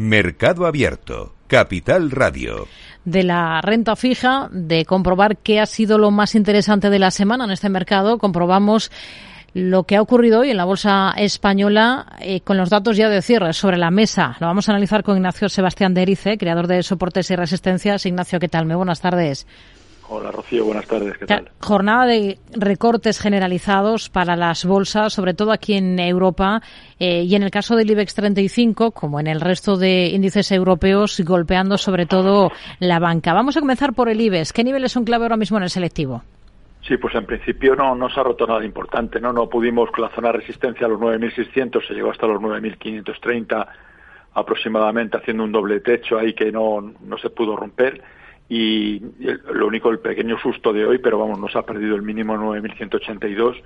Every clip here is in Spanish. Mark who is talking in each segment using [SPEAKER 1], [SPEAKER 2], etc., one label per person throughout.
[SPEAKER 1] Mercado Abierto, Capital Radio.
[SPEAKER 2] De la renta fija, de comprobar qué ha sido lo más interesante de la semana en este mercado, comprobamos lo que ha ocurrido hoy en la bolsa española eh, con los datos ya de cierre sobre la mesa. Lo vamos a analizar con Ignacio Sebastián de Erice, creador de Soportes y Resistencias. Ignacio, ¿qué tal? Muy buenas tardes.
[SPEAKER 3] Hola Rocío, buenas tardes, ¿qué tal?
[SPEAKER 2] Jornada de recortes generalizados para las bolsas, sobre todo aquí en Europa eh, y en el caso del IBEX 35, como en el resto de índices europeos, golpeando sobre todo la banca. Vamos a comenzar por el IBEX. ¿Qué niveles son clave ahora mismo en el selectivo?
[SPEAKER 3] Sí, pues en principio no, no se ha roto nada importante, ¿no? No pudimos con la zona de resistencia a los 9.600, se llegó hasta los 9.530 aproximadamente, haciendo un doble techo ahí que no, no se pudo romper y lo único el pequeño susto de hoy, pero vamos, nos ha perdido el mínimo 9.182,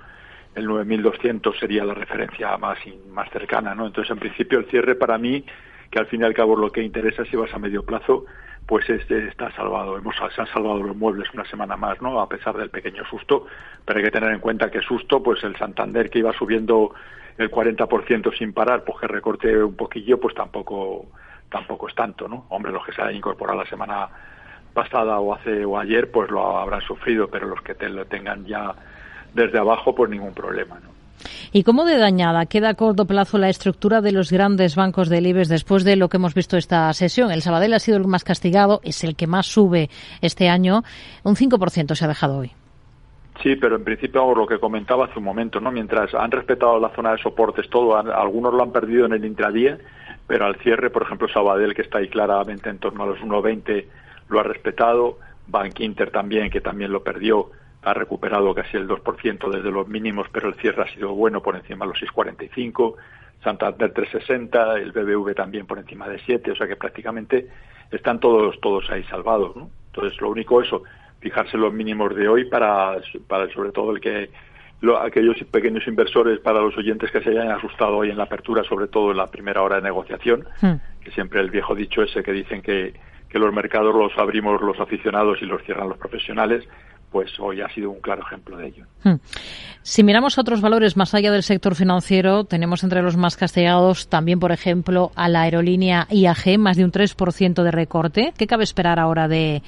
[SPEAKER 3] el 9.200 sería la referencia más, más cercana, ¿no? Entonces, en principio, el cierre para mí, que al fin y al cabo lo que interesa si vas a medio plazo, pues este está salvado. Hemos, se han salvado los muebles una semana más, ¿no? A pesar del pequeño susto, pero hay que tener en cuenta que susto, pues el Santander que iba subiendo el 40% sin parar, pues que recorte un poquillo, pues tampoco tampoco es tanto, ¿no? Hombre, los que se han incorporado la semana pasada o hace o ayer, pues lo habrán sufrido, pero los que te lo tengan ya desde abajo, pues ningún problema, ¿no?
[SPEAKER 2] ¿Y cómo de dañada queda a corto plazo la estructura de los grandes bancos del IBEX después de lo que hemos visto esta sesión? El Sabadell ha sido el más castigado, es el que más sube este año. Un 5% se ha dejado hoy.
[SPEAKER 3] Sí, pero en principio lo que comentaba hace un momento, ¿no? Mientras han respetado la zona de soportes, todo, algunos lo han perdido en el intradía, pero al cierre, por ejemplo, Sabadell, que está ahí claramente en torno a los 1,20 lo ha respetado, Bank Inter también, que también lo perdió, ha recuperado casi el 2% desde los mínimos, pero el cierre ha sido bueno por encima de los 6,45, Santander 360, el BBV también por encima de 7, o sea que prácticamente están todos todos ahí salvados, ¿no? Entonces lo único eso, fijarse los mínimos de hoy para, para sobre todo el que aquellos pequeños inversores para los oyentes que se hayan asustado hoy en la apertura, sobre todo en la primera hora de negociación, hmm. que siempre el viejo dicho ese que dicen que que los mercados los abrimos los aficionados y los cierran los profesionales, pues hoy ha sido un claro ejemplo de ello. Hmm.
[SPEAKER 2] Si miramos otros valores más allá del sector financiero, tenemos entre los más castigados también, por ejemplo, a la aerolínea IAG, más de un 3% de recorte. ¿Qué cabe esperar ahora de,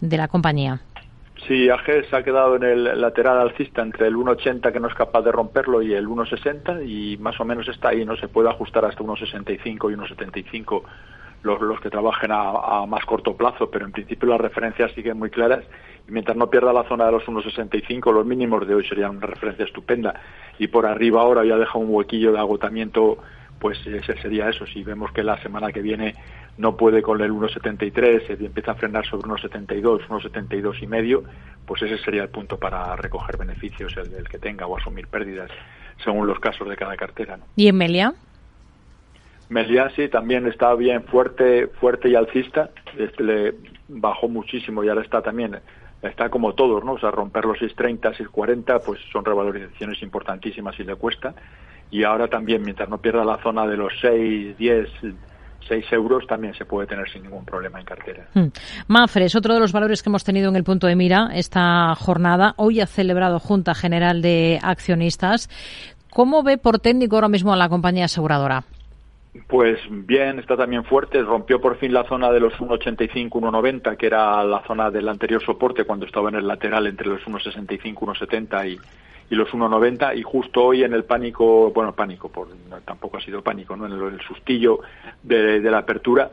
[SPEAKER 2] de la compañía?
[SPEAKER 3] Sí, IAG se ha quedado en el lateral alcista entre el 1,80 que no es capaz de romperlo y el 1,60 y más o menos está ahí, no se puede ajustar hasta 1,65 y 1,75 los, los que trabajen a, más corto plazo, pero en principio las referencias siguen muy claras y mientras no pierda la zona de los 1,65, los mínimos de hoy serían una referencia estupenda y por arriba ahora ya deja un huequillo de agotamiento, pues ese sería eso. Si vemos que la semana que viene no puede con el 1,73, se empieza a frenar sobre 1,72, 1,72 y medio, pues ese sería el punto para recoger beneficios, el, que tenga o asumir pérdidas, según los casos de cada cartera.
[SPEAKER 2] ¿Y en?
[SPEAKER 3] Meliasi también está bien fuerte, fuerte y alcista. Este le bajó muchísimo y ahora está también, está como todos, ¿no? O sea, romper los 6.30, 6.40, pues son revalorizaciones importantísimas y le cuesta. Y ahora también, mientras no pierda la zona de los 6, 10, 6 euros también se puede tener sin ningún problema en cartera. Hmm.
[SPEAKER 2] Mafre es otro de los valores que hemos tenido en el punto de mira esta jornada. Hoy ha celebrado Junta General de Accionistas. ¿Cómo ve por técnico ahora mismo a la compañía aseguradora?
[SPEAKER 3] Pues bien, está también fuerte. Rompió por fin la zona de los 1,85, 1,90, que era la zona del anterior soporte cuando estaba en el lateral entre los 1,65, 1,70 y, y los 1,90. Y justo hoy en el pánico, bueno, pánico, por, tampoco ha sido pánico, ¿no? En el, sustillo de, la apertura,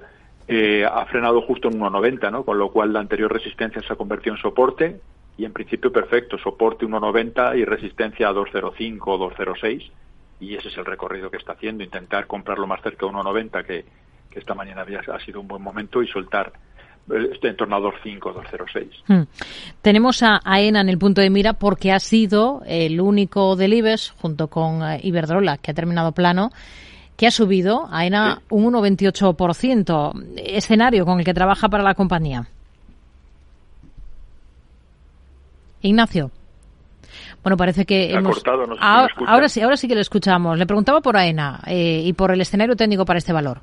[SPEAKER 3] eh, ha frenado justo en 1,90, ¿no? Con lo cual la anterior resistencia se ha convertido en soporte y en principio perfecto, soporte 1,90 y resistencia a 2,05 o 2,06 y ese es el recorrido que está haciendo, intentar comprarlo más cerca de 1,90 que, que esta mañana había, ha sido un buen momento y soltar este en torno a 2,5, 2,06. Hmm.
[SPEAKER 2] Tenemos a AENA en el punto de mira porque ha sido el único del IBEX, junto con eh, Iberdrola, que ha terminado plano, que ha subido AENA un 1,28%. Escenario con el que trabaja para la compañía. Ignacio. Bueno, parece que hemos... ahora, sí, ahora sí que le escuchamos. Le preguntaba por AENA eh, y por el escenario técnico para este valor.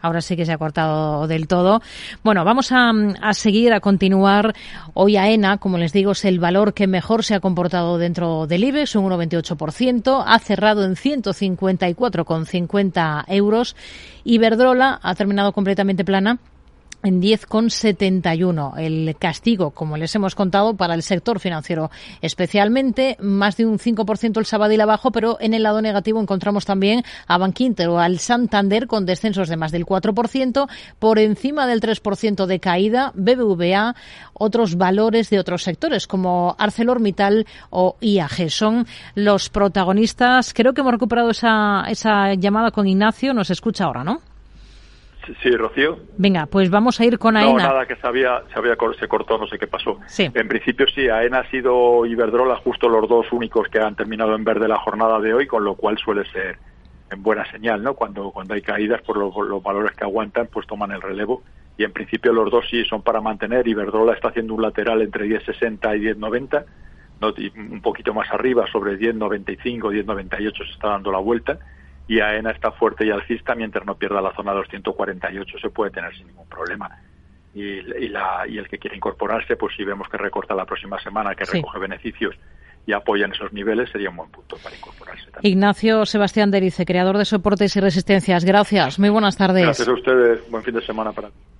[SPEAKER 2] Ahora sí que se ha cortado del todo. Bueno, vamos a, a, seguir, a continuar. Hoy AENA, como les digo, es el valor que mejor se ha comportado dentro del IBEX, un 1,28%. Ha cerrado en 154,50 euros. Iberdrola ha terminado completamente plana en 10,71. El castigo, como les hemos contado, para el sector financiero especialmente, más de un 5% el Sabadell abajo, pero en el lado negativo encontramos también a Bankinter o al Santander con descensos de más del 4%, por encima del 3% de caída, BBVA, otros valores de otros sectores como ArcelorMittal o IAG. Son los protagonistas. Creo que hemos recuperado esa, esa llamada con Ignacio. Nos escucha ahora, ¿no?
[SPEAKER 3] Sí, Rocío.
[SPEAKER 2] Venga, pues vamos a ir con AENA.
[SPEAKER 3] No, nada, que se, había, se, había, se cortó, no sé qué pasó. Sí. En principio sí, AENA ha sido Iberdrola justo los dos únicos que han terminado en verde la jornada de hoy, con lo cual suele ser en buena señal, ¿no? Cuando, cuando hay caídas, por los, los valores que aguantan, pues toman el relevo. Y en principio los dos sí son para mantener. Iberdrola está haciendo un lateral entre 10.60 y 10.90, ¿no? un poquito más arriba, sobre 10.95, 10.98 se está dando la vuelta y AENA está fuerte y alcista mientras no pierda la zona 248 se puede tener sin ningún problema. Y, y, la, y el que quiere incorporarse, pues si vemos que recorta la próxima semana, que recoge beneficios y apoya en esos niveles, sería un buen punto para incorporarse. También.
[SPEAKER 2] Ignacio Sebastián Derice, creador de soportes y resistencias. Gracias. Muy buenas tardes.
[SPEAKER 3] Gracias a ustedes. Buen fin de semana para